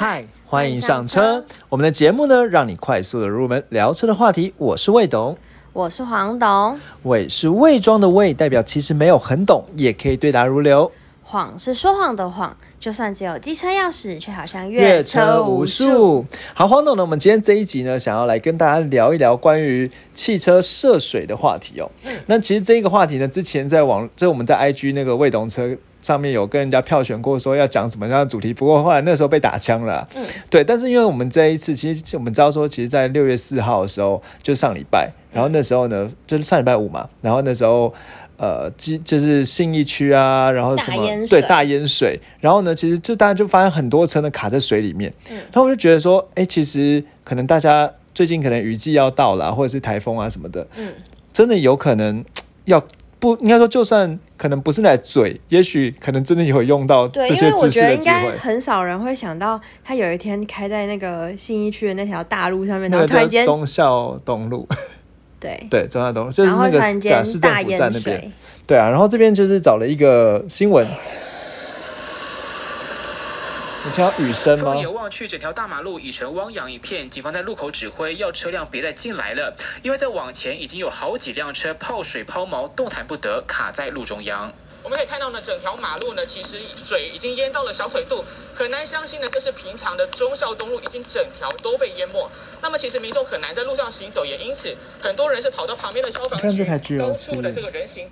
嗨，欢迎上车。我们的节目呢，让你快速的入门聊车的话题。我是魏董，我是黄董。魏是伪装的魏，代表其实没有很懂，也可以对答如流。谎是说谎的谎，就算只有机车钥匙，却好像越车无数。好，黄董呢？我们今天这一集呢，想要来跟大家聊一聊关于汽车涉水的话题哦。那其实这个话题呢，之前在网，就是我们在 IG 那个魏董车上面有跟人家票选过，说要讲什么样的主题。不过后来那时候被打枪了。嗯，对。但是因为我们这一次，其实我们知道说，其实，在六月四号的时候，就上礼拜，然后那时候呢，就是上礼拜五嘛，然后那时候。呃，基就是信义区啊，然后什么对大淹水，然后呢，其实就大家就发现很多车呢卡在水里面，嗯，然后我就觉得说，哎，其实可能大家最近可能雨季要到了，或者是台风啊什么的，嗯，真的有可能要不应该说，就算可能不是来嘴，也许可能真的有用到这些知识的机会。很少人会想到，他有一天开在那个信义区的那条大路上面，然后突然间忠孝东路。对 对，中央东就是那个市政府站那边，对啊，然后这边就是找了一个新闻，你听到雨声吗？放眼望去，整条大马路已成汪洋一片，警方在路口指挥要车辆别再进来了，因为在往前已经有好几辆车泡水抛锚，动弹不得，卡在路中央。我们可以看到呢，整条马路呢，其实水已经淹到了小腿肚，很难相信呢，这是平常的忠孝东路已经整条都被淹没。那么其实民众很难在路上行走，也因此很多人是跑到旁边的消防局都出了这个人行。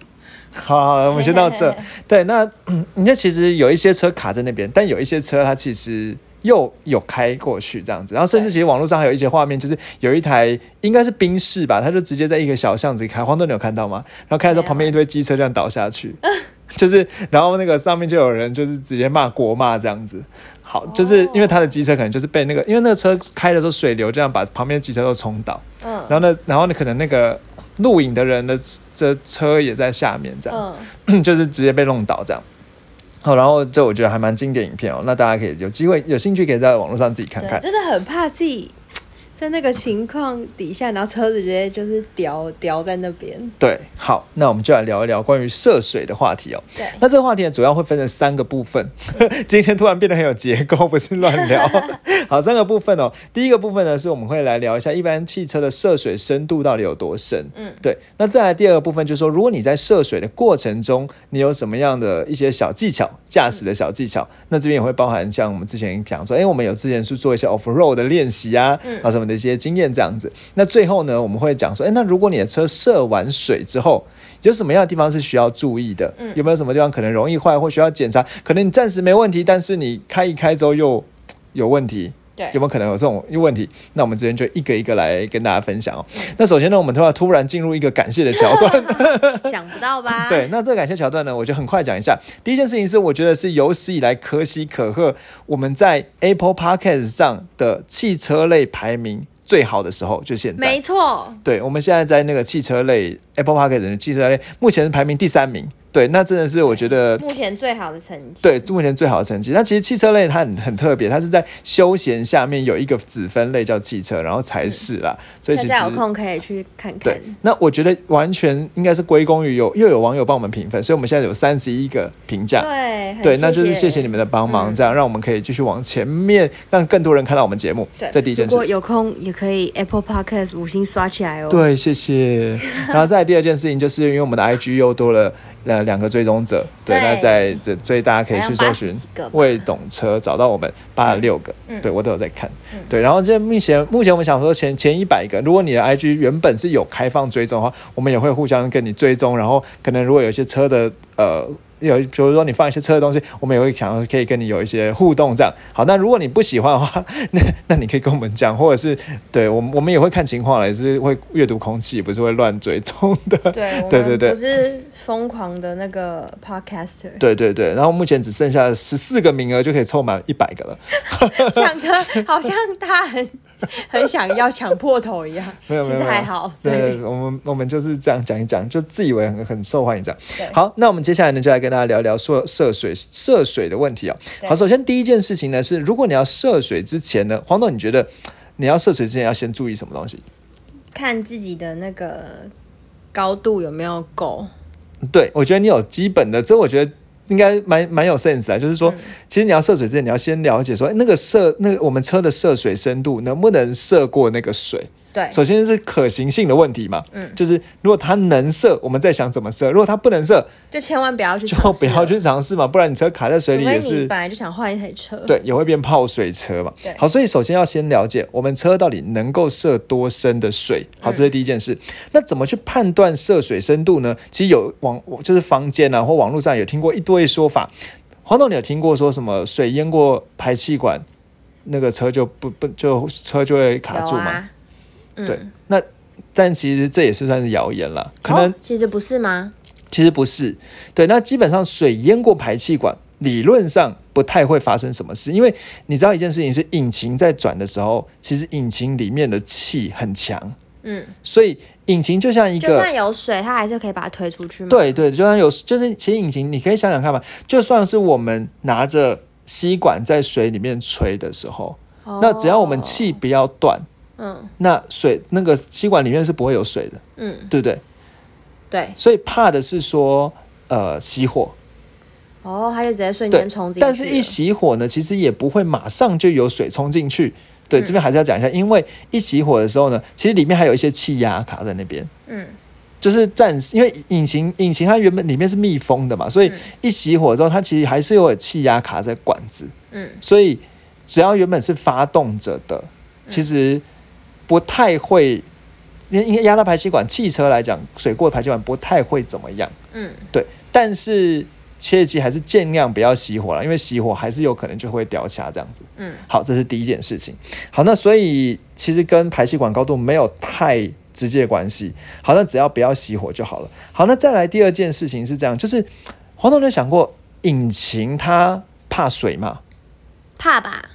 好，好，我们先到这。对，那你看，其实有一些车卡在那边，但有一些车它其实又有开过去这样子。然后甚至其实网络上还有一些画面，就是有一台应该是宾士吧，它就直接在一个小巷子开。黄豆，你有看到吗？然后开的时候旁边一堆机车这样倒下去。就是，然后那个上面就有人就是直接骂国骂这样子，好，就是因为他的机车可能就是被那个，因为那个车开的时候水流这样把旁边的机车都冲倒，嗯，然后呢，然后呢可能那个录影的人的这车也在下面这样，嗯，就是直接被弄倒这样，好，然后这我觉得还蛮经典影片哦，那大家可以有机会有兴趣可以在网络上自己看看，真的很怕自己。在那个情况底下，然后车子直接就是掉掉在那边。对，好，那我们就来聊一聊关于涉水的话题哦。对，那这个话题呢，主要会分成三个部分。今天突然变得很有结构，不是乱聊。好，三个部分哦。第一个部分呢，是我们会来聊一下一般汽车的涉水深度到底有多深。嗯，对。那再来第二个部分，就是说，如果你在涉水的过程中，你有什么样的一些小技巧，驾驶的小技巧，那这边也会包含像我们之前讲说，哎，我们有之前是做一些 off road 的练习啊，啊什么。的一些经验这样子，那最后呢，我们会讲说，哎，那如果你的车涉完水之后，有什么样的地方是需要注意的？嗯，有没有什么地方可能容易坏或需要检查？可能你暂时没问题，但是你开一开之后又有问题。对，有没有可能有这种问题？那我们这边就一个一个来跟大家分享哦。那首先呢，我们突然突然进入一个感谢的桥段，想不到吧？对，那这个感谢桥段呢，我就很快讲一下。第一件事情是，我觉得是有史以来可喜可贺，我们在 Apple Podcast 上的汽车类排名。最好的时候就现在，没错。对，我们现在在那个汽车类 Apple Park 的汽车类，目前是排名第三名。对，那真的是我觉得目前最好的成绩。对，目前最好的成绩。那其实汽车类它很很特别，它是在休闲下面有一个子分类叫汽车，然后才是啦。所以其实有空可以去看看。对，那我觉得完全应该是归功于有又有网友帮我们评分，所以我们现在有三十一个评价。对，对，那就是谢谢你们的帮忙，这样让我们可以继续往前面，让更多人看到我们节目。对，这第一件事。如果有空也可以 Apple Podcast 五星刷起来哦。对，谢谢。然后再第二件事情，就是因为我们的 IG 又多了。呃，两个追踪者，对，那在这，所以大家可以去搜寻“未懂车”，找到我们八十六个，对我都有在看，对。然后这目前目前我们想说前前一百个，如果你的 IG 原本是有开放追踪的话，我们也会互相跟你追踪，然后可能如果有一些车的呃。有，比如说你放一些车的东西，我们也会想可以跟你有一些互动，这样好。那如果你不喜欢的话，那那你可以跟我们讲，或者是对我们我们也会看情况了，也是会阅读空气，不是会乱追踪的。对对对对，不是疯狂的那个 podcaster。对对对，然后目前只剩下十四个名额就可以凑满一百个了。讲的好像他很。很想要抢破头一样，没有没有，其实还好。对，我们我们就是这样讲一讲，就自以为很很受欢迎这样。好，那我们接下来呢，就来跟大家聊聊涉涉水涉水的问题哦。好，首先第一件事情呢是，如果你要涉水之前呢，黄总你觉得你要涉水之前要先注意什么东西？看自己的那个高度有没有够。对，我觉得你有基本的，这我觉得应该蛮蛮有 sense 啊，就是说，其实你要涉水之前，你要先了解说，哎那个涉那个我们车的涉水深度能不能涉过那个水。对，首先是可行性的问题嘛，嗯就是如果它能射，我们再想怎么射；如果它不能射，就千万不要去就不要去尝试嘛，不然你车卡在水里也是你本来就想换一台车，对，也会变泡水车嘛对。好，所以首先要先了解我们车到底能够射多深的水。好，这是第一件事。那怎么去判断涉水深度呢？其实有网就是坊间啊或网络上有听过一堆说法。黄总，你有听过说什么水淹过排气管，那个车就不不就车就会卡住吗？对，那但其实这也是算是谣言了，可能哦其实不是吗？其实不是，对，那基本上水淹过排气管，理论上不太会发生什么事，因为你知道一件事情是引擎在转的时候，其实引擎里面的气很强，嗯，所以引擎就像一个就算有水，它还是可以把它推出去嘛？对对，就算有，就是其实引擎你可以想想看嘛，就算是我们拿着吸管在水里面吹的时候，哦，那只要我们气不要断，嗯。那水那个吸管里面是不会有水的，嗯，对不对？对，所以怕的是说呃熄火，哦，它就直接瞬对间冲进去，但是，一熄火呢，其实也不会马上就有水冲进去。对，嗯。这边还是要讲一下，因为一熄火的时候呢，其实里面还有一些气压卡在那边，嗯。就是暂时，因为引擎引擎它原本里面是密封的嘛，所以一熄火之后，它其实还是有气压卡在管子，嗯。所以只要原本是发动着的，其实不太会，因为应该压到排气管，汽车来讲，水过排气管不太会怎么样。嗯，对，但是切记还是尽量不要熄火了，因为熄火还是有可能就会掉卡这样子。嗯，好，这是第一件事情。好，那所以其实跟排气管高度没有太直接的关系。好，那只要不要熄火就好了。好，那再来第二件事情是这样，就是黄总有想过引擎它怕水吗？怕吧？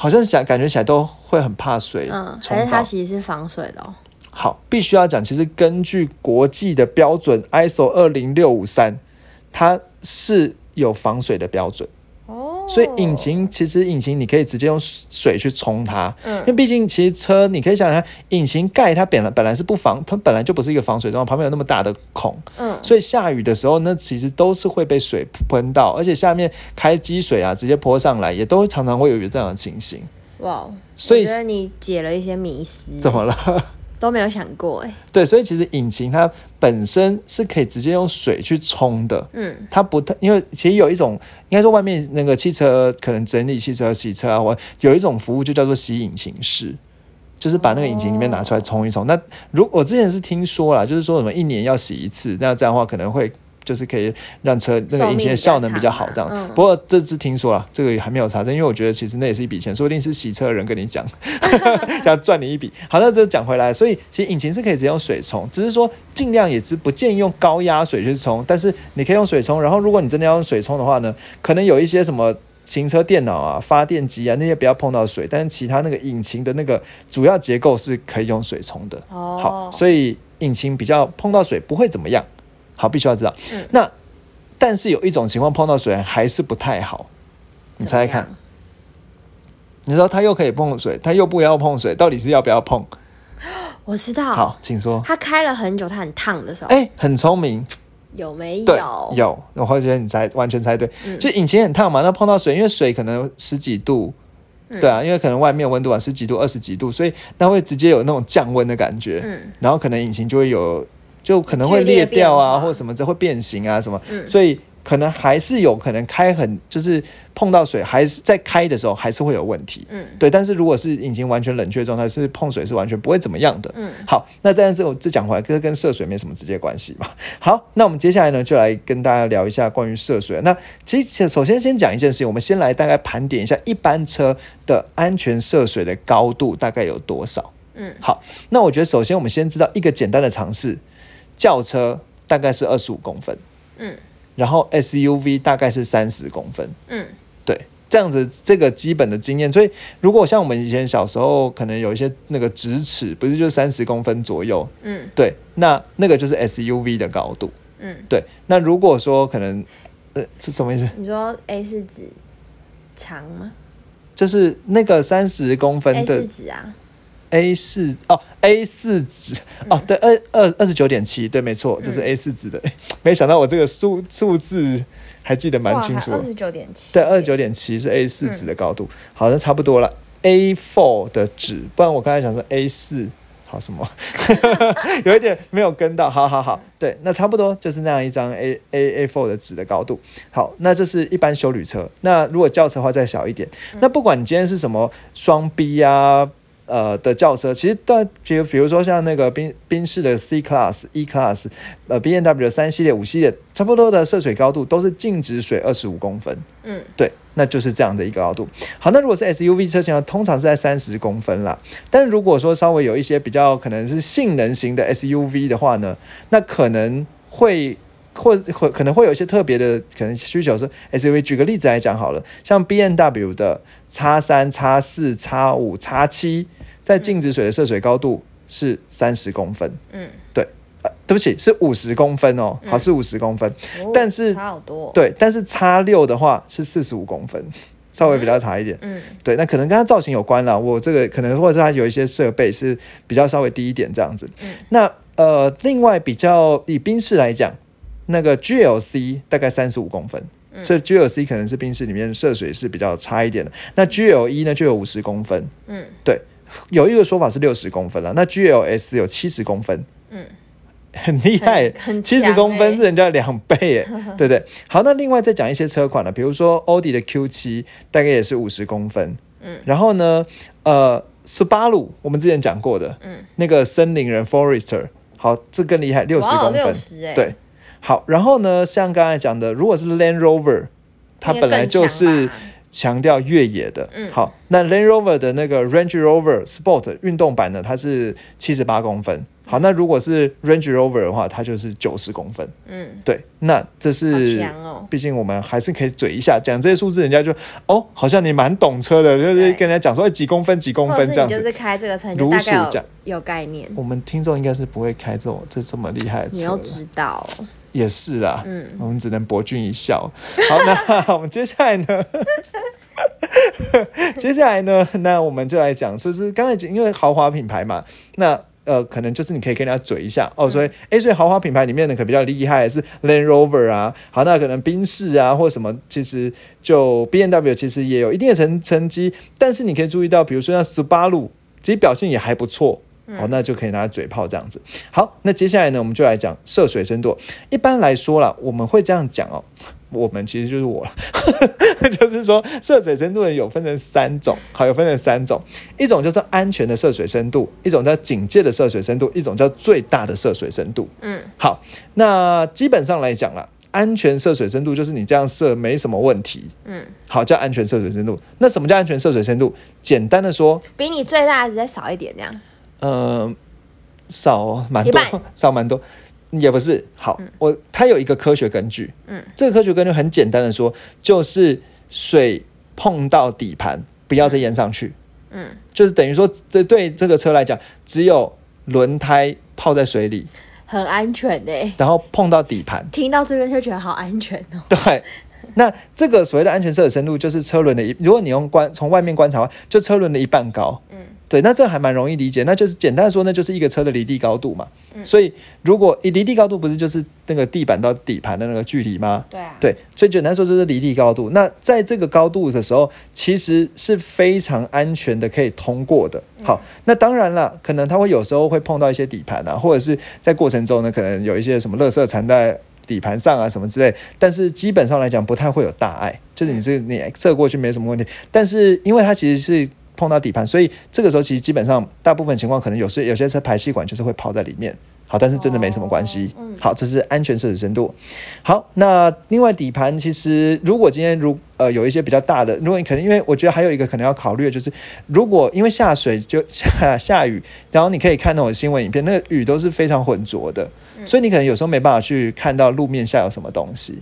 好像想感觉起来都会很怕水嗯，冲还是它。其实是防水的哦。好，必须要讲，其实根据国际的标准 ISO 二零六五三，它是有防水的标准。哦，所以引擎其实引擎你可以直接用水去冲它，嗯因为毕竟其实车你可以想想，引擎盖它本来本来是不防，它本来就不是一个防水状，旁边有那么大的孔，嗯，所以下雨的时候那其实都是会被水喷到，而且下面开积水啊直接泼上来，也都常常会有这样的情形。哇，所以我觉得你解了一些迷思，怎么了？都没有想过哎。对，所以其实引擎它本身是可以直接用水去冲的，嗯它不太，因为其实有一种，应该说外面那个汽车可能整理汽车、洗车啊，或有一种服务就叫做洗引擎室，就是把那个引擎里面拿出来冲一冲。那如我之前是听说啦，就是说什么一年要洗一次，那这样的话可能会。就是可以让车那个引擎的效能比较好，这样。不过这次听说了，这个还没有查证，因为我觉得其实那也是一笔钱，说不定是洗车的人跟你讲，要赚你一笔。好，那这讲回来，所以其实引擎是可以直接用水冲，只是说尽量也是不建议用高压水去冲，但是你可以用水冲。然后如果你真的要用水冲的话呢，可能有一些什么。行车电脑啊、发电机啊那些不要碰到水，但是其他那个引擎的那个主要结构是可以用水冲的。哦，好，所以引擎比较碰到水不会怎么样。好，必须要知道。嗯。那但是有一种情况碰到水还是不太好，你猜猜看，你说它又可以碰水，它又不要碰水，到底是要不要碰？我知道。好，请说。它开了很久，它很烫的时候，哎、很聪明，有没，有？有，我会觉得你猜完全猜对，嗯。就引擎很烫嘛，那碰到水，因为水可能十几度，嗯。对啊，因为可能外面温度啊十几度、二十几度，所以那会直接有那种降温的感觉，嗯。然后可能引擎就会有，就可能会裂掉啊，或者什么这会变形啊什么，嗯所以可能还是有可能开很就是碰到水，还是在开的时候还是会有问题。嗯对，但是如果是引擎完全冷却状态，是碰水是完全不会怎么样的。嗯，好，那但是我这讲回来，这跟涉水没什么直接关系嘛。好，那我们接下来呢，就来跟大家聊一下关于涉水。那其实首先先讲一件事情，我们先来大概盘点一下一般车的安全涉水的高度大概有多少。嗯好，那我觉得首先我们先知道一个简单的常识，轿车大概是二十五公分，嗯。然后 SUV 大概是三十公分。嗯。对，这样子这个基本的经验，所以如果像我们以前小时候可能有一些那个直尺，不是就三十公分左右，嗯。对，那那个就是 SUV 的高度。嗯，对，那如果说可能，呃，是什么意思？你说 A 是指长吗？就是那个三十公分的是指啊，A 四哦，A 四纸哦，对，二二二十九点七，对，没错，就是 A 四纸的。没想到我这个数数字还记得蛮清楚的二。十九点七，对，二十九点七是 A 四纸的高度，好，像差不多了。A four 的纸，不然我刚才想说 A 四，好什么，有一点没有跟到。好好好，对，那差不多就是那样一张 A A A four 的纸的高度。好，那这是一般修旅车。那如果轿车的话再小一点。那不管你今天是什么双 B 啊。呃的轿车，其实到比如比如说像那个宾宾士的 C Class、E Class，呃 B N W 的三系列、五系列，差不多的涉水高度都是静止水二十五公分。嗯，对，那就是这样的一个高度。好，那如果是 SUV 车型呢，通常是在三十公分啦。但是如果说稍微有一些比较可能是性能型的 SUV 的话呢，那可能会。或或可能会有一些特别的可能需求是 SUV。举个例子来讲好了，像 B N W 的 X 三、X 四、X 五、X 七，在静止水的涉水高度是三十公分。嗯，对，呃，对不起，是五十公分哦，好，是五十公分。哦但是差好多，，对，但是叉六的话是四十五公分，稍微比较长一点。嗯对，那可能跟它造型有关了。我这个可能或者是它有一些设备是比较稍微低一点这样子。嗯那呃，另外比较以宾士来讲，那个 GLC 大概三十五公分。嗯所以 GLC 可能是宾士里面涉水是比较差一点的，那 GLE 呢就有五十公分，嗯有一个说法是六十公分了，那 GLS 有七十公分，嗯，很厉害七十强公分欸。是人家两倍耶，对不对？好，那另外再讲一些车款了，比如说奥迪的 Q 七大概也是五十公分，嗯，然后呢，呃，斯巴鲁我们之前讲过的，嗯，那个森林人 Forester，好，这更厉害，六十公分，对，好，然后呢，像刚才讲的，如果是 Land Rover，它本来就是吧强调越野的。嗯好，那 Land Rover 的那个 Range Rover Sport 运动版呢，它是七十八公分。好，那如果是 Range Rover 的话，它就是九十公分。嗯，对，那这是强哦，毕竟我们还是可以嘴一下，讲这些数字，人家就哦，好像你蛮懂车的，就是跟人家讲说、哎几公分几公分这样子。就是开这个车，如数讲有有概念，我们听众应该是不会开这种这这么厉害的车的，你又知道，也是啦，嗯我们只能博君一笑。好，那我 们接下来呢？接下来呢？那我们就来讲，就是刚才讲因为豪华品牌嘛，那呃，可能就是你可以跟人家嘴一下哦。所以，哎、所以豪华品牌里面呢，可比较厉害是 Land Rover 啊，好，那可能宾士啊，或什么，其实就 B N W 其实也有一定的成成绩，但是你可以注意到，比如说像斯巴鲁，其实表现也还不错。好，那就可以拿来嘴炮这样子。好，那接下来呢，我们就来讲涉水深度。一般来说啦，我们会这样讲哦。我们其实就是我了，就是说涉水深度呢有分成三种，好，有分成三种，一种叫做安全的涉水深度，一种叫警戒的涉水深度，一种叫最大的涉水深度。嗯。好，那基本上来讲啦，安全涉水深度就是你这样设没什么问题，嗯，好叫安全涉水深度。那什么叫安全涉水深度？简单的说，比你最大的再少一点这样，呃，少蛮多，少蛮多，也不是。好，我它有一个科学根据，嗯，这个科学根据很简单的说，就是水碰到底盘，不要再淹上去，嗯，就是等于说，这对这个车来讲，只有轮胎泡在水里，很安全的欸，然后碰到底盘，听到这边就觉得好安全哦，对。那这个所谓的安全涉水深度，就是车轮的一，如果你用观从外面观察的话，就车轮的一半高。嗯，对，那这还蛮容易理解，那就是简单说，那就是一个车的离地高度嘛。嗯所以如果离地高度不是就是那个地板到底盘的那个距离吗？对啊，对，所以简单说就是离地高度。那在这个高度的时候，其实是非常安全的，可以通过的。好，那当然了，可能它会有时候会碰到一些底盘啊，或者是在过程中呢，可能有一些什么垃圾缠在底盘上啊什么之类。但是基本上来讲，不太会有大碍，就是你这你射过去没什么问题。但是因为它其实是碰到底盘，所以这个时候其实基本上大部分情况可能有时有些车排气管就是会泡在里面。好，但是真的没什么关系。哦嗯好，这是安全设置深度。好，那另外底盘其实如果今天如呃有一些比较大的，如果你可能因为我觉得还有一个可能要考虑的就是，如果因为下水就下下雨，然后你可以看那种新闻影片，那个雨都是非常浑浊的，所以你可能有时候没办法去看到路面下有什么东西。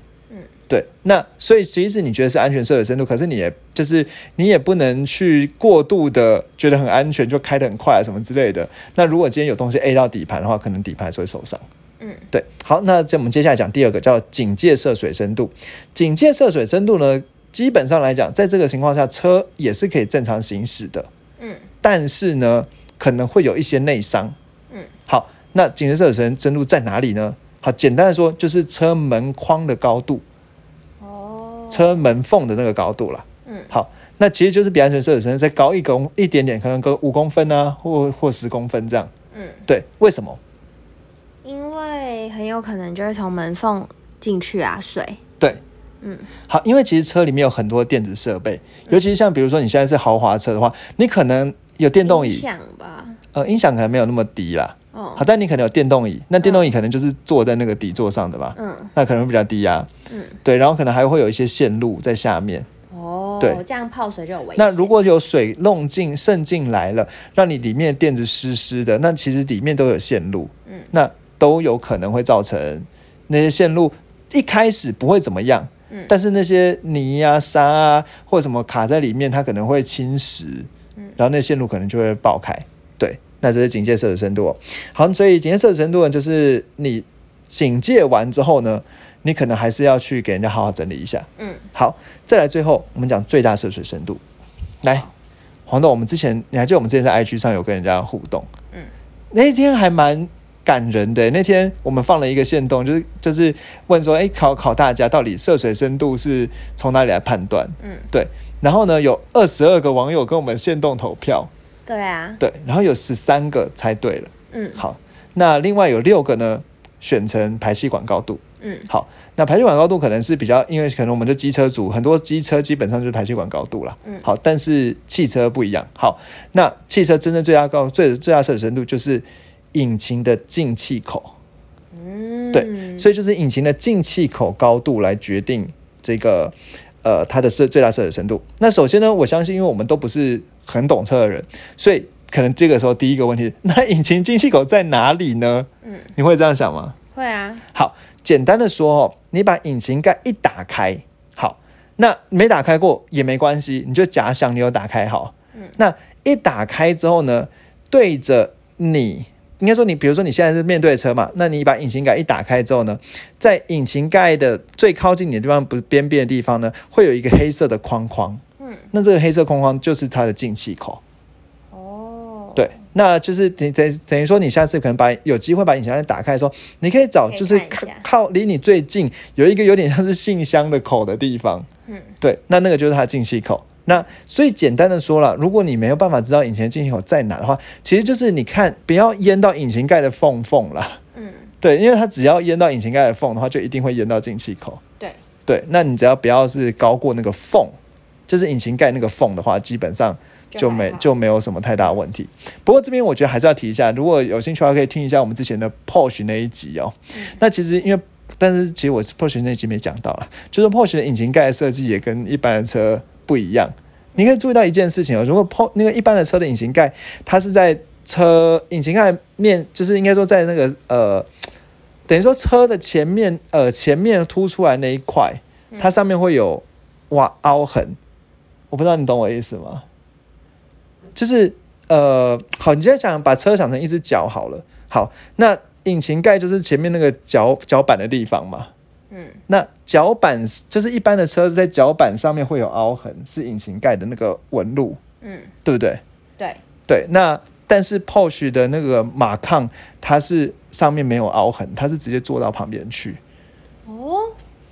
嗯，对，那所以即使你觉得是安全涉水深度，可是你也就是你也不能去过度的觉得很安全，就开得很快啊什么之类的。那如果今天有东西 A 到底盘的话，可能底盘还是会受伤。嗯，对，好，那这我们接下来讲第二个叫警戒涉水深度。警戒涉水深度呢，基本上来讲，在这个情况下，车也是可以正常行驶的。嗯，但是呢，可能会有一些内伤。嗯，好，那警戒涉水深度在哪里呢？好，简单的说就是车门框的高度，哦，车门缝的那个高度了。嗯好，那其实就是比安全射水深再高一公一点点，可能个五公分啊，或或十公分这样。嗯，对，为什么？因为很有可能就会从门缝进去啊，水。对，嗯，好，因为其实车里面有很多电子设备，尤其是像比如说你现在是豪华车的话，你可能有电动椅，响吧。呃，音响可能没有那么低啦。哦好，，但你可能有电动椅，那电动椅可能就是坐在那个底座上的吧，嗯那可能会比较低压。嗯，对，然后可能还会有一些线路在下面。哦，对这样泡水就有危险。那如果有水弄进渗进来了，让你里面的垫子湿湿的，那其实里面都有线路，嗯那都有可能会造成那些线路一开始不会怎么样，嗯但是那些泥啊、沙啊或什么卡在里面，它可能会侵蚀，嗯然后那线路可能就会爆开。对，那这是警戒摄取深度、哦。好，所以警戒摄取深度呢，就是你警戒完之后呢，你可能还是要去给人家好好整理一下。嗯，好，再来最后我们讲最大涉水深度。来，黄豆，我们之前你还记得我们之前在 IG 上有跟人家互动，嗯，那一天还蛮感人的。那天我们放了一个线动，就是就是问说，哎、考考大家到底涉水深度是从哪里来判断？嗯，对。然后呢，有二十二个网友跟我们线动投票，对啊，对，然后有十三个猜对了。嗯好，那另外有六个呢选成排气管高度。嗯好，那排气管高度可能是比较，因为可能我们的机车组很多机车基本上就是排气管高度了。嗯好，但是汽车不一样。好，那汽车真正最大高最最大摄水深度就是引擎的进气口，嗯，对，所以就是引擎的进气口高度来决定这个呃它的设最大设置深度。那首先呢，我相信因为我们都不是很懂车的人，所以可能这个时候第一个问题，那引擎进气口在哪里呢？嗯，你会这样想吗？会啊，好，简单的说哦，你把引擎盖一打开，好，那没打开过也没关系，你就假想你有打开好。嗯那一打开之后呢，对着你，应该说你，比如说你现在是面对车嘛，那你把引擎盖一打开之后呢，在引擎盖的最靠近你的地方，不是边边的地方呢，会有一个黑色的框框。嗯，那这个黑色框框就是它的进气口。哦，对，那就是等等等于说，你下次可能把有机会把引擎盖打开的时候，你可以找就是靠离你最近有一个有点像是信箱的口的地方，嗯，对，那那个就是它的进气口。那所以简单的说了，如果你没有办法知道引擎的进气口在哪的话，其实就是你看不要淹到引擎盖的缝缝啦。嗯，对，因为它只要淹到引擎盖的缝的话，就一定会淹到进气口。对，对，那你只要不要是高过那个缝，就是引擎盖那个缝的话，基本上就没就没有什么太大问题。不过这边我觉得还是要提一下，如果有兴趣的话，可以听一下我们之前的 Porsche 那一集哦。那其实因为，但是其实我是 Porsche 那一集没讲到了，就是 Porsche 的引擎盖的设计也跟一般的车不一样。你可以注意到一件事情哦，如果 Po 那个一般的车的引擎盖，它是在车引擎盖面，就是应该说在那个呃，等于说车的前面呃前面凸出来那一块，它上面会有哇凹痕。我不知道你懂我意思吗？就是呃，好，你现在想把车想成一只脚好了。好，那引擎盖就是前面那个脚脚板的地方嘛。嗯。那脚板就是一般的车子在脚板上面会有凹痕，是引擎盖的那个纹路，嗯，对不对？对，对，那但是 Porsche 的那个马抗，它是上面没有凹痕，它是直接坐到旁边去。哦，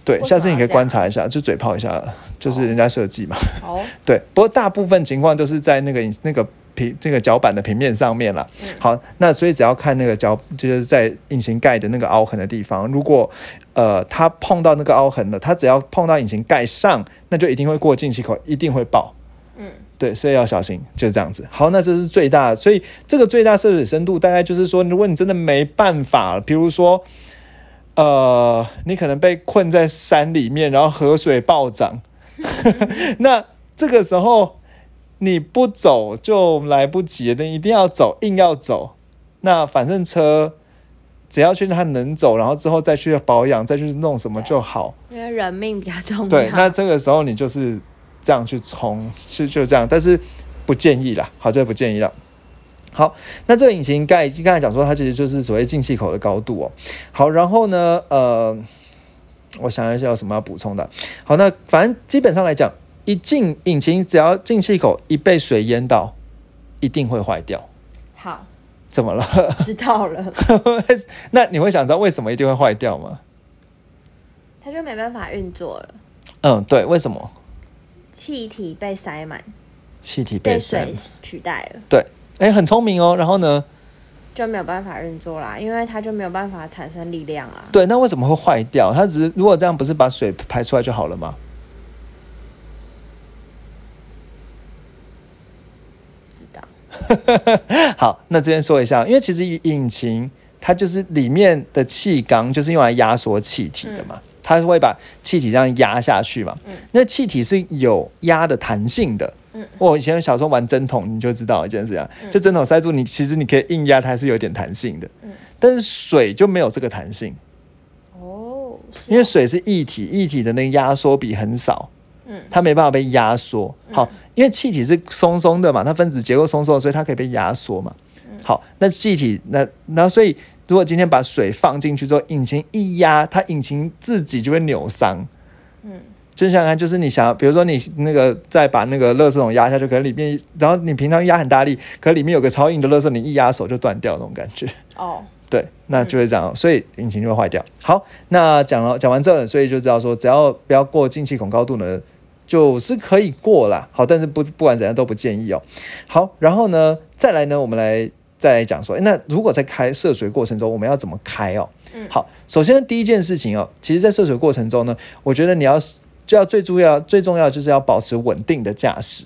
对，下次你可以观察一下，就嘴炮一下，就是人家设计嘛。哦，对，不过大部分情况都是在那个引那个平这个脚板的平面上面啦。嗯好，那所以只要看那个脚，就是在引擎盖的那个凹痕的地方，如果呃它碰到那个凹痕了，它只要碰到引擎盖上，那就一定会过进气口，一定会爆。嗯对，所以要小心，就是这样子。好，那这是最大的，所以这个最大涉水深度大概就是说，如果你真的没办法，比如说，呃，你可能被困在山里面，然后河水暴涨，那这个时候你不走就来不及了，你一定要走，硬要走。那反正车只要确定它能走，然后之后再去保养，再去弄什么就好。因为人命比较重要。对，那这个时候你就是这样去冲，是就这样，但是不建议啦。好，这个不建议了。好，那这个引擎盖刚才讲说，它其实就是所谓进气口的高度哦。好，然后呢，呃，我想一下有什么要补充的。好，那反正基本上来讲，一进引擎只要进气口一被水淹到，一定会坏掉。好，怎么了？知道了，那你会想知道为什么一定会坏掉吗？它就没办法运作了，嗯，对，为什么？气体被塞满，气体被被水取代了，对，哎，很聪明哦。然后呢？就没有办法运作啦，因为它就没有办法产生力量啦。对，那为什么会坏掉？它只是如果这样，不是把水排出来就好了吗？知道，好，那这边说一下，因为其实引擎它就是里面的气缸，就是用来压缩气体的嘛，它会把气体这样压下去嘛。那气体是有压的弹性的。嗯我以前小时候玩针筒，你就知道一件事啊，就针筒塞住你，其实你可以硬压，它还是有点弹性的。嗯但是水就没有这个弹性，哦，是因为水是液体，液体的那个压缩比很少。嗯它没办法被压缩。好，因为气体是松松的嘛，它分子结构松松的，所以它可以被压缩嘛。嗯好，那气体那那所以如果今天把水放进去之后，引擎一压，它引擎自己就会扭伤。嗯，就想想看，就是你想，比如说你那个再把那个垃圾桶压下去，可能里面，然后你平常压很大力，可里面有个超硬的垃圾，你一压手就断掉那种感觉。哦，对，那就会这样，所以引擎就会坏掉。好，那讲了讲完这了，所以就知道说，只要不要过进气孔高度呢，就是可以过啦。好，但是不不管怎样都不建议哦。好，然后呢，再来呢，我们来再来讲说，诶那如果在开涉水过程中，我们要怎么开哦？嗯好，首先第一件事情哦，其实在涉水过程中呢，我觉得你要就要最重要最重要就是要保持稳定的驾驶。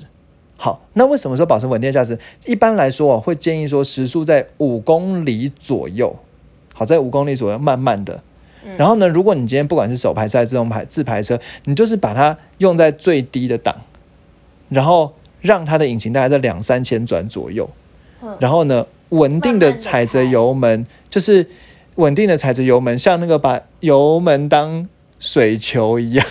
好，那为什么说保持稳定的驾驶？一般来说啊，会建议说时速在五公里左右。好，在五公里左右，慢慢的。然后呢，如果你今天不管是手排车还是自动排自排车，你就是把它用在最低的档，然后让它的引擎大概在两三千转左右，嗯。然后呢，稳定的踩着油门，就是稳定的踩着油门，像那个把油门当水球一样，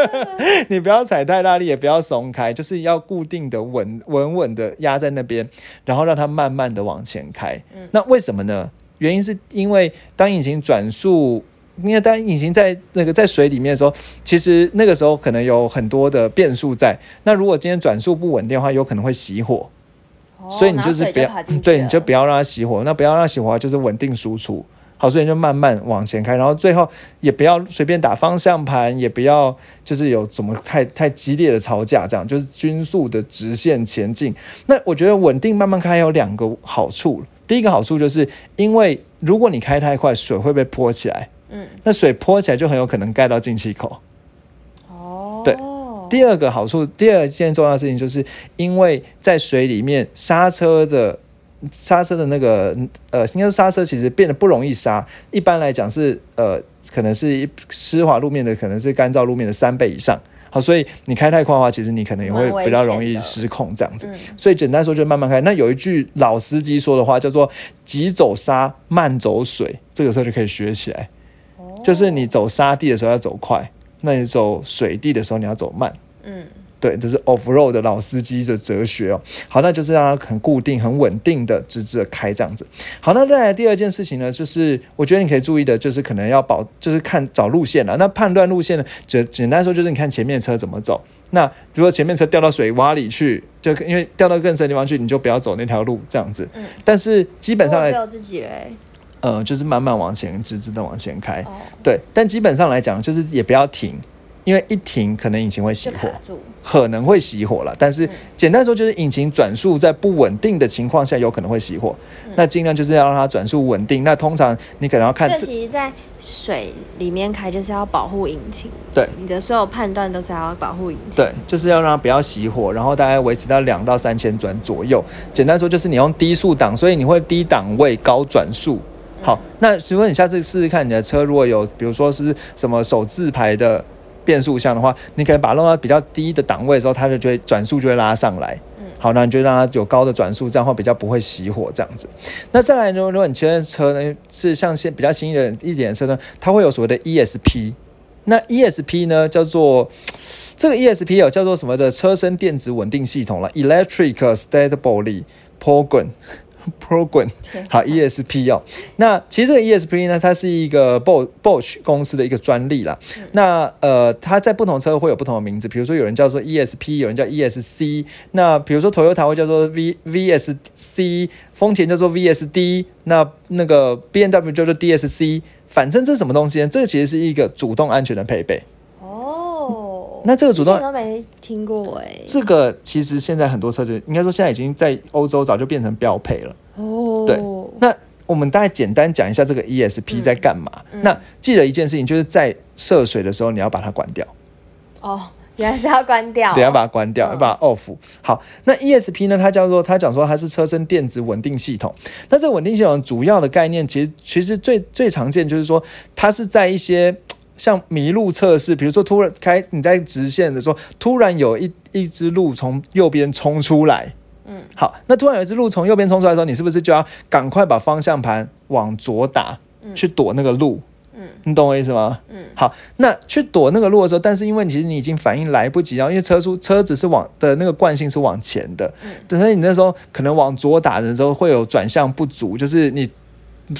你不要踩太大力，也不要松开，就是要固定的稳稳稳的压在那边，然后让它慢慢的往前开。嗯。那为什么呢？原因是因为当引擎转速，因为当引擎在那个在水里面的时候，其实那个时候可能有很多的变数在。那如果今天转速不稳定的话，有可能会熄火。哦所以你就是不要对，你就不要让它熄火。那不要让它熄火就是稳定输出。好，所以你就慢慢往前开，然后最后也不要随便打方向盘，也不要就是有怎么太太激烈的吵架，这样就是均速的直线前进。那我觉得稳定慢慢开有两个好处，第一个好处就是因为如果你开太快，水会被泼起来，嗯，那水泼起来就很有可能盖到进气口。哦，对第二个好处，第二件重要的事情，就是因为在水里面刹车的刹车的那个呃，应该说刹车其实变得不容易刹。一般来讲是呃，可能是一湿滑路面的，可能是干燥路面的三倍以上。好，所以你开太快的话，其实你可能也会比较容易失控这样子。嗯所以简单说就慢慢开。那有一句老司机说的话叫做“急走沙，慢走水”，这个时候就可以学起来。哦就是你走沙地的时候要走快，那你走水地的时候你要走慢。嗯对，这是 off road 的老司机的哲学哦。好，那就是让它很固定、很稳定的直直的开这样子。好，那再来第二件事情呢，就是我觉得你可以注意的，就是可能要保，就是看找路线了。那判断路线呢，简简单说就是你看前面车怎么走。那如果前面车掉到水洼里去，就因为掉到更深的地方去，你就不要走那条路这样子。嗯，但是基本上来呃，就是慢慢往前，直直的往前开。哦，对，但基本上来讲，就是也不要停，因为一停可能引擎会熄火可能会熄火了，但是简单说就是引擎转速在不稳定的情况下有可能会熄火，那尽量就是要让它转速稳定。那通常你可能要看其实在水里面开就是要保护引擎，对你的所有判断都是要保护引擎，对，就是要让它不要熄火，然后大概维持到两到三千转左右。简单说就是你用低速档，所以你会低档位高转速。好，那请问你下次试试看，你的车如果有比如说是什么手自排的变速箱的话，你可以把它弄到比较低的档位的时候，它就就会转速就会拉上来。嗯好，那你就让它有高的转速，这样会比较不会熄火这样子。那再来呢，如果你骑的车呢是像现比较新的一点的车呢，它会有所谓的 ESP。那 ESP 呢叫做这个 ESP 有叫做什么的车身电子稳定系统了，Electric Stability Program。Program 好 ESP 哦。那其实这个 ESP 呢，它是一个 Bosch 公司的一个专利啦。那呃，它在不同车会有不同的名字，比如说有人叫做 ESP，有人叫 ESC。那比如说 Toyota 会叫做 V VSC，丰田叫做 VSD，那那个 B N W 叫做 DSC。反正这是什么东西呢？这个其实是一个主动安全的配备。哦，那这个主动都没听过哎。这个其实现在很多车就应该说现在已经在欧洲早就变成标配了。哦，对，那我们大概简单讲一下这个 ESP 在干嘛。那记得一件事情，就是在涉水的时候你要把它关掉，哦，原来是要关掉。对，要把它关掉，嗯要把它 off。好，那 ESP 呢？它叫做它讲说它是车身电子稳定系统。那这个稳定系统主要的概念，其实其实最最常见就是说，它是在一些像迷路测试，比如说突然开你在直线的时候，突然有一一只鹿从右边冲出来。嗯，好，那突然有一只鹿从右边冲出来的时候，你是不是就要赶快把方向盘往左打，嗯去躲那个鹿？嗯，你懂我意思吗？嗯，好，那去躲那个路的时候，但是因为其实你已经反应来不及，然后因为车速车子是往的那个惯性是往前的，嗯等所以你那时候可能往左打的时候会有转向不足，就是你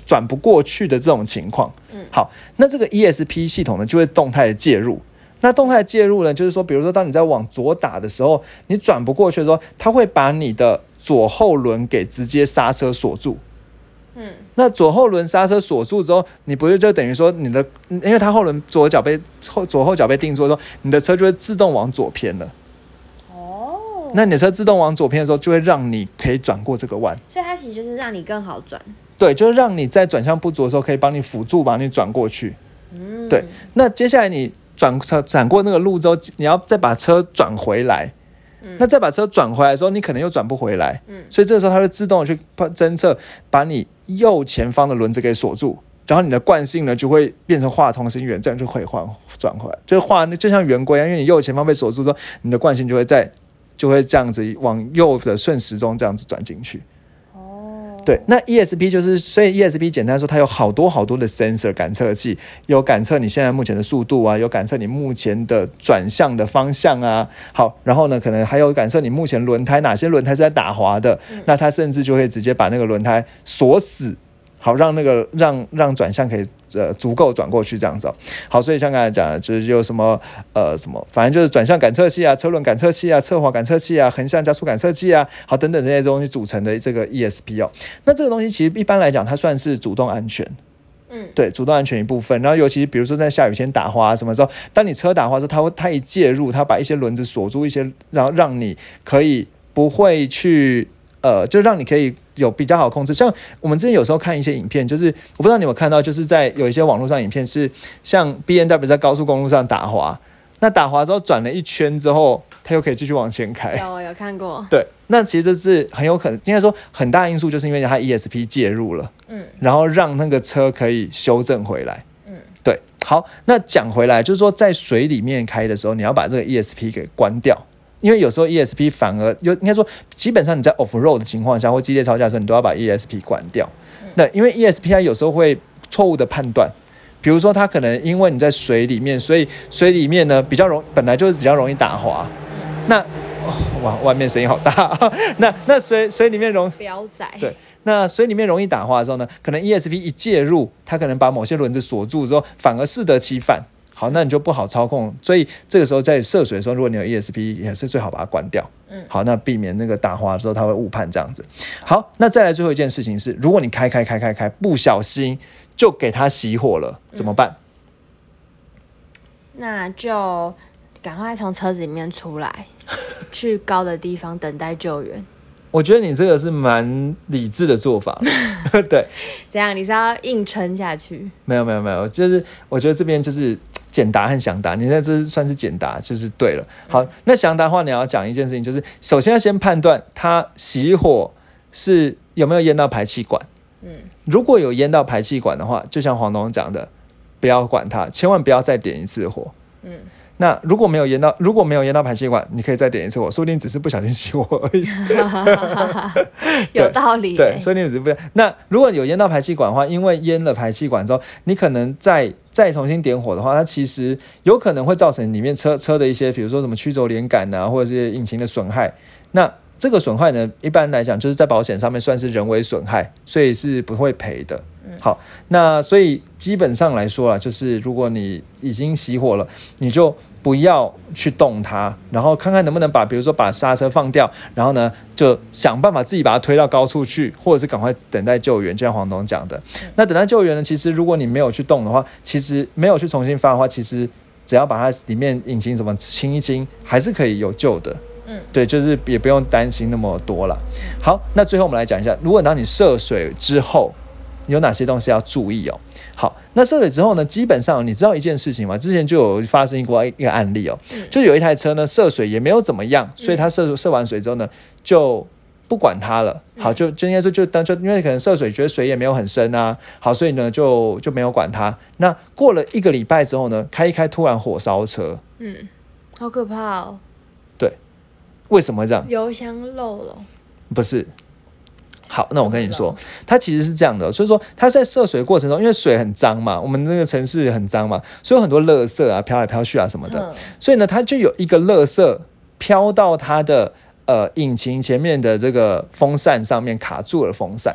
转不过去的这种情况。嗯好，那这个 ESP 系统呢就会动态的介入。那动态介入呢，就是说，比如说当你在往左打的时候，你转不过去的时候，它会把你的左后轮给直接刹车锁住。嗯，那左后轮刹车锁住之后，你不是就等于说你的，因为它后轮左脚被后左后脚被定住的时候，你的车就会自动往左偏了。哦，那你的车自动往左偏的时候，就会让你可以转过这个弯。所以它其实就是让你更好转。对，就是让你在转向不足的时候，可以帮你辅助把你转过去。嗯，对，那接下来你转车转过那个路之后，你要再把车转回来。嗯那再把车转回来的时候，你可能又转不回来。嗯所以这个时候它会自动的去侦测，把你右前方的轮子给锁住，然后你的惯性呢就会变成画同心圆，这样就可以换转回来，就是画那就像圆规一样，因为你右前方被锁住之后，你的惯性就会在就会这样子往右的顺时钟这样子转进去。哦，对，那 ESP 就是，所以 ESP 简单说，它有好多好多的 sensor 感测器，有感测你现在目前的速度啊，有感测你目前的转向的方向啊，好，然后呢，可能还有感测你目前轮胎哪些轮胎是在打滑的，那它甚至就会直接把那个轮胎锁死。好，让那个让让转向可以呃足够转过去这样子、哦。好，所以像刚才讲的，就是有什么呃什么，反正就是转向感测器啊、车轮感测器啊、侧滑感测器啊、横向加速感测器啊，好等等这些东西组成的这个 ESP 哦。那这个东西其实一般来讲，它算是主动安全。嗯，对，主动安全一部分。然后尤其比如说在下雨天打滑什么时候，当你车打滑的时候，它会它一介入，它把一些轮子锁住一些，然后让你可以不会去呃，就让你可以有比较好控制。像我们之前有时候看一些影片，就是我不知道你有看到，就是在有一些网络上影片是像 B N W 在高速公路上打滑，那打滑之后转了一圈之后，它又可以继续往前开。有有看过。对，那其实这是很有可能，应该说很大因素，就是因为它 ESP 介入了。嗯然后让那个车可以修正回来。嗯，对，好，那讲回来，就是说在水里面开的时候，你要把这个 ESP 给关掉，因为有时候 ESP 反而有，应该说基本上你在 off road 的情况下或激烈超驾的时候，你都要把 ESP 关掉。那因为 ESP 它有时候会错误的判断。比如说，它可能因为你在水里面，所以水里面呢比较容，本来就是比较容易打滑。那、哦、哇，外面声音好大。那那水水里面容表仔。对，那水里面容易打滑的时候呢，可能 ESP 一介入，它可能把某些轮子锁住之后，反而适得其反。好，那你就不好操控。所以这个时候在涉水的时候，如果你有 ESP，也是最好把它关掉。嗯好，那避免那个打滑的时候它会误判这样子。好，那再来最后一件事情是，如果你开开开开开，不小心就给它熄火了，怎么办？那就赶快从车子里面出来，去高的地方等待救援。我觉得你这个是蛮理智的做法。对，怎样？你是要硬撑下去？没有没有没有，就是我觉得这边就是简答和详答，你那这算是简答，就是对了。好，那详答的话，你要讲一件事情，就是首先要先判断它熄火是有没有淹到排气管。嗯，如果有淹到排气管的话，就像黄东讲的，不要管它，千万不要再点一次火。嗯，那如果没有淹到，如果没有淹到排气管，你可以再点一次火，说不定只是不小心熄火而已。有道理、对，欸。所以你只是不那如果有淹到排气管的话，因为淹了排气管之后，你可能再再重新点火的话，它其实有可能会造成里面车车的一些，比如说什么曲轴连杆啊，或者是引擎的损害。那这个损害呢，一般来讲就是在保险上面算是人为损害，所以是不会赔的。好，那所以基本上来说啊，就是如果你已经熄火了，你就不要去动它，然后看看能不能把，比如说把刹车放掉，然后呢就想办法自己把它推到高处去，或者是赶快等待救援，就像黄总讲的。那等待救援呢，其实如果你没有去动的话，其实没有去重新发的话，其实只要把它里面引擎什么清一清，还是可以有救的。嗯，对，就是也不用担心那么多了。好，那最后我们来讲一下，如果当你涉水之后，有哪些东西要注意哦？好，那涉水之后呢，基本上你知道一件事情吗？之前就有发生过一个案例哦，就有一台车呢涉水也没有怎么样，所以它涉涉完水之后呢就不管它了。好，就就应该说就当就因为可能涉水觉得水也没有很深啊，好，所以呢就就没有管它。那过了一个礼拜之后呢，开一开突然火烧车，嗯，好可怕哦，对为什么会这样？油箱漏了，不是。好，那我跟你说，它其实是这样的，所以说它在涉水过程中，因为水很脏嘛，我们那个城市很脏嘛，所以有很多垃圾啊飘来飘去啊什么的，嗯。所以呢，它就有一个垃圾飘到它的呃引擎前面的这个风扇上面卡住了风扇，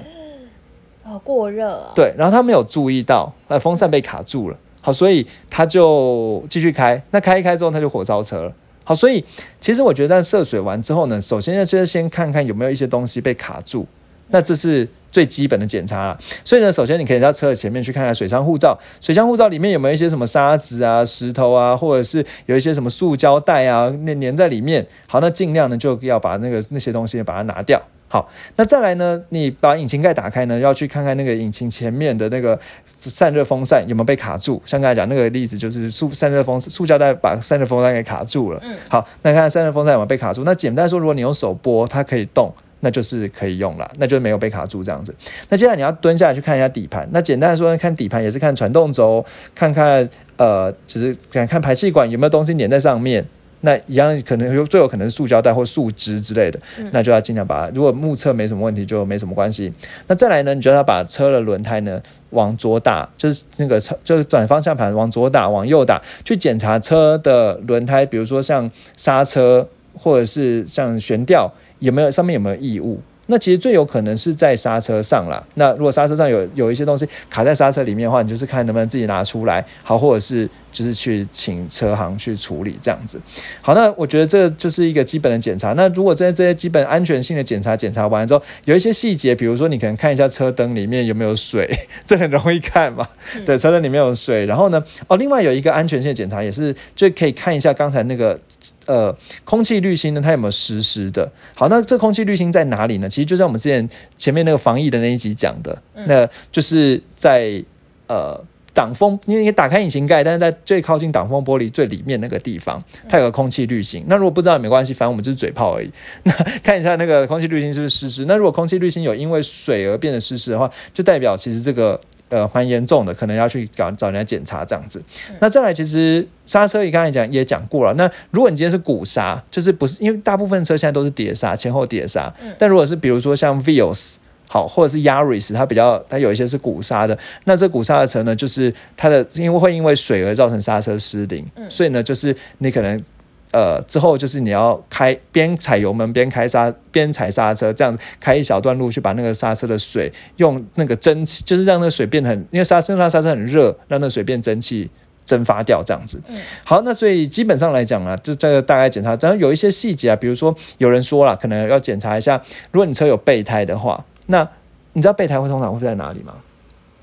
哦，过热啊，对，然后他没有注意到，呃，风扇被卡住了，好，所以他就继续开，那开一开之后，他就火烧车了。好，所以其实我觉得在涉水完之后呢，首先呢就是先看看有没有一些东西被卡住，那这是最基本的检查了。所以呢，首先你可以到车的前面去看看水箱护罩，水箱护罩里面有没有一些什么沙子啊、石头啊，或者是有一些什么塑胶袋啊，那粘在里面。好，那尽量呢就要把那个那些东西把它拿掉。好，那再来呢，你把引擎盖打开呢，要去看看那个引擎前面的那个散热风扇有没有被卡住。像刚才讲那个例子，就是塑散热风塑胶袋把散热风扇给卡住了。嗯好，那看看散热风扇有没有被卡住。那简单说，如果你用手拨，它可以动。那就是可以用了，那就没有被卡住这样子。那接下来你要蹲下来去看一下底盘。那简单的说，看底盘也是看传动轴，看看呃，就是看看排气管有没有东西粘在上面。那一样可能有最有可能是塑胶袋或树枝之类的，那就要尽量把它。如果目测没什么问题，就没什么关系。那再来呢，你就要把车的轮胎呢往左打，就是那个车就是转方向盘往左打，往右打，去检查车的轮胎，比如说像刹车或者是像悬吊有没有上面有没有异物。那其实最有可能是在刹车上啦。那如果刹车上有有一些东西卡在刹车里面的话，你就是看能不能自己拿出来，好，或者是就是去请车行去处理这样子。好，那我觉得这就是一个基本的检查。那如果在这些基本安全性的检查检查完之后，有一些细节，比如说你可能看一下车灯里面有没有水，这很容易看嘛。对，车灯里面有水。然后呢，哦，另外有一个安全性的检查也是，就可以看一下刚才那个。呃，空气滤芯呢，它有没有湿湿的？好，那这空气滤芯在哪里呢？其实就在我们之前前面那个防疫的那一集讲的，那就是在呃挡风，因为你打开引擎盖，但是在最靠近挡风玻璃最里面那个地方，它有个空气滤芯。那如果不知道也没关系，反正我们就是嘴炮而已。那看一下那个空气滤芯是不是湿湿？那如果空气滤芯有因为水而变得湿湿的话，就代表其实这个。呃，蛮严重的，可能要去找找人家检查这样子。那再来，其实刹车，也刚才讲也讲过了。那如果你今天是鼓刹，就是不是因为大部分车现在都是碟刹，前后碟刹。但如果是比如说像 Vios 好，或者是 Yaris，它比较它有一些是鼓刹的。那这鼓刹的车呢，就是它的因为会因为水而造成刹车失灵，所以呢，就是你可能。呃，之后就是你要开边踩油门边开刹边踩刹车，这样开一小段路去把那个刹车的水用那个蒸汽，就是让那个水变很，因为刹车它刹车很热，让那水变蒸汽蒸发掉这样子。好，那所以基本上来讲呢，就这个大概检查，然后有一些细节啊，比如说有人说了，可能要检查一下，如果你车有备胎的话，那你知道备胎会通常会在哪里吗？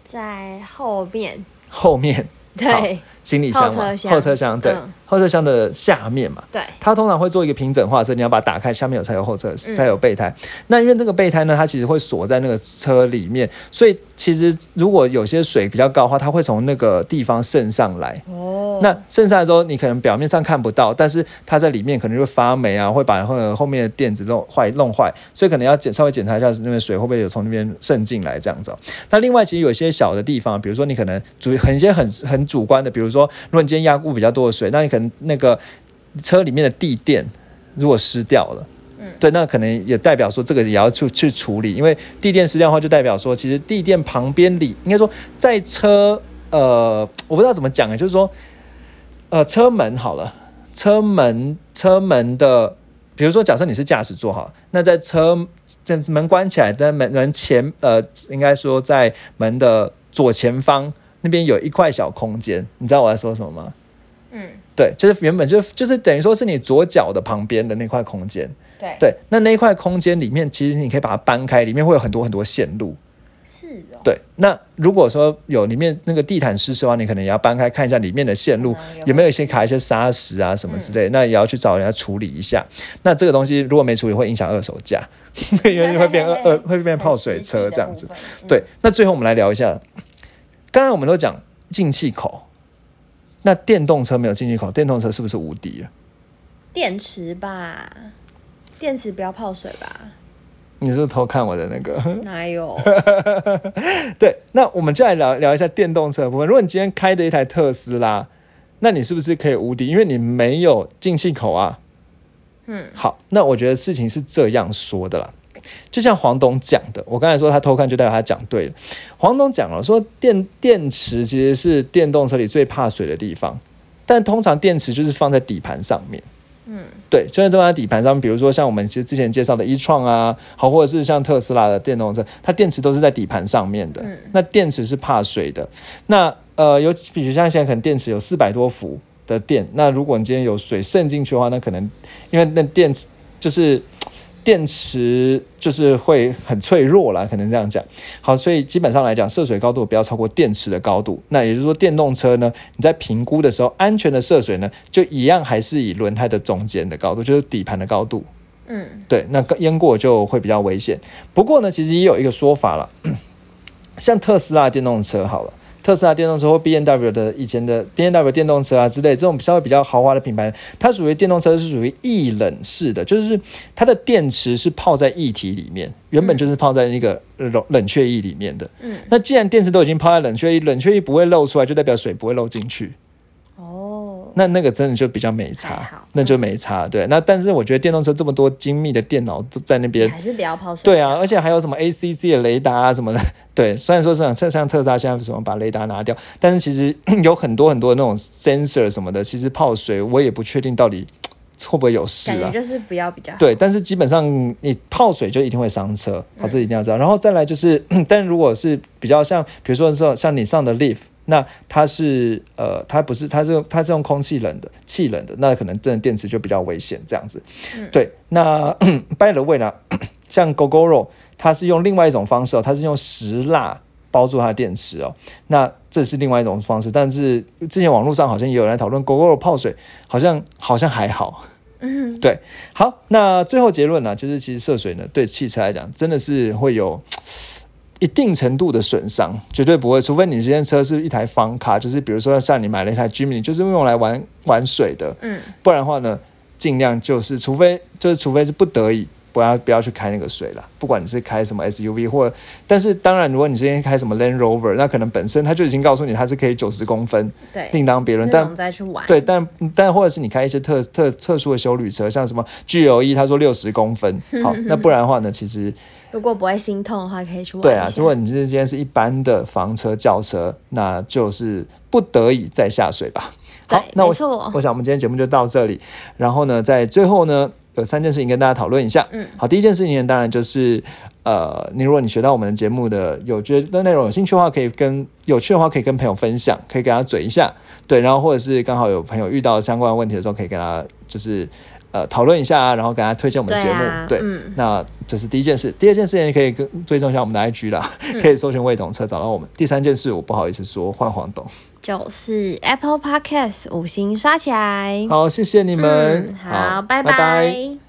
在后面，后面对行李箱嘛，后车厢对，嗯后车厢的下面嘛。对，它通常会做一个平整化车，你要把它打开，下面有才有后车，嗯才有备胎。那因为这个备胎呢，它其实会锁在那个车里面，所以其实如果有些水比较高的话，它会从那个地方渗上来。哦，那剩下的时候，你可能表面上看不到，但是它在里面可能就会发霉啊，会把后后面的垫子弄坏弄坏，所以可能要检稍微检查一下那边水会不会有从那边渗进来这样子哦、那另外其实有一些小的地方，比如说你可能主很一些很很主观的，比如说如果你今天压固比较多的水，那你可能那个车里面的地垫如果湿掉了。对，那可能也代表说这个也要去去处理，因为地垫湿掉的话，就代表说其实地垫旁边里应该说在车呃，我不知道怎么讲啊，就是说呃车门好了，车门车门的比如说假设你是驾驶座哈，那在车在门关起来的门门前呃，应该说在门的左前方那边有一块小空间，你知道我在说什么吗？嗯，对，就是原本就就是等于说是你左脚的旁边的那块空间。对，对，那那一块空间里面，其实你可以把它搬开，里面会有很多很多线路。是哦，对，那如果说有里面那个地毯湿湿的话，你可能也要搬开看一下里面的线路有有没有一些卡一些砂石啊什么之类，那也要去找人家处理一下。那这个东西如果没处理，会影响二手价，因为会变二 二会变泡水车这样子。对，那最后我们来聊一下，刚才我们都讲进气口，那电动车没有进气口，电动车是不是无敌了？电池吧，电池不要泡水吧？你是不是偷看我的那个？哪有？对，那我们就来聊聊一下电动车的部分。如果你今天开的一台特斯拉，那你是不是可以无敌？因为你没有进气口啊。嗯，好，那我觉得事情是这样说的啦。就像黄董讲的，我刚才说他偷看，就代表他讲对了。黄董讲了，说电电池其实是电动车里最怕水的地方，但通常电池就是放在底盘上面。嗯，对，就是放在底盘上面，比如说像我们其实之前介绍的一创啊，好，或者是像特斯拉的电动车，它电池都是在底盘上面的。嗯那电池是怕水的。那呃，有比如像现在可能电池有四百多伏的电，那如果你今天有水渗进去的话，那可能因为那电池就是电池就是会很脆弱啦，可能这样讲。好，所以基本上来讲，涉水高度不要超过电池的高度。那也就是说，电动车呢，你在评估的时候，安全的涉水呢，就一样还是以轮胎的中间的高度，就是底盘的高度。嗯，对，那淹过就会比较危险。不过呢，其实也有一个说法了，像特斯拉电动车好了。特斯拉电动车或 B N W 的以前的 B N W 电动车啊之类，这种稍微比较豪华的品牌，它属于电动车是属于液冷式的，就是它的电池是泡在液体里面，原本就是泡在那个冷冷却液里面的。嗯，那既然电池都已经泡在冷却液，冷却液不会漏出来，就代表水不会漏进去。哦，那那个真的就比较没差，那就没差。对，那但是我觉得电动车这么多精密的电脑都在那边，还是不要泡水。对啊，而且还有什么 ACC 的雷达啊什么的。对，虽然说是像像特斯拉现在什么把雷达拿掉，但是其实 有很多很多那种 sensor 什么的，其实泡水我也不确定到底 会不会有事啊。就是不要比较。对，但是基本上你泡水就一定会伤车，好，这一定要知道。然后再来就是，但如果是比较像，比如说像像你上的 Leaf，那它是呃，它不是，它是它是用空气冷的，气冷的，那可能真的电池就比较危险这样子。对，那 by the way 呢，像 GoGoRo，它是用另外一种方式哦，它是用石蜡包住它的电池哦，那这是另外一种方式。但是之前网络上好像也有人讨论 GoGoRo 泡水，好像好像还好。嗯，对，好，那最后结论呢，就是其实涉水呢，对汽车来讲，真的是会有一定程度的损伤，绝对不会，除非你这辆车是一台房卡，就是比如说像你买了一台 Jimny，就是用来玩玩水的，嗯，不然的话呢，尽量就是，除非就是除非是不得已。不要不要去开那个水了，不管你是开什么 SUV 或，但是当然，如果你今天开什么 Land Rover，那可能本身它就已经告诉你它是可以九十公分，对，另当别论。但再去玩。对，但但或者是你开一些特特特殊的修旅车，像什么 GLE，他说六十公分，好，那不然的话呢，其实如果不会心痛的话，可以去玩对啊如果你是今天是一般的房车轿车，那就是不得已再下水吧。好，那我我想我们今天节目就到这里，然后呢，在最后呢。有三件事情跟大家讨论一下。嗯，好，第一件事情呢，当然就是，呃，你如果你学到我们的节目的有觉得内容有兴趣的话，可以跟有趣的话可以跟朋友分享，可以跟他嘴一下，对，然后或者是刚好有朋友遇到相关问题的时候，可以跟他就是呃讨论一下啊，然后给他推荐我们的节目，对，对啊嗯那这是第一件事。第二件事情可以跟追踪一下我们的 IG 啦，嗯 可以搜寻魏董车找到我们。第三件事我不好意思说，换黄董。就是 Apple Podcast 五星刷起来。好，谢谢你们，嗯，好，拜。拜拜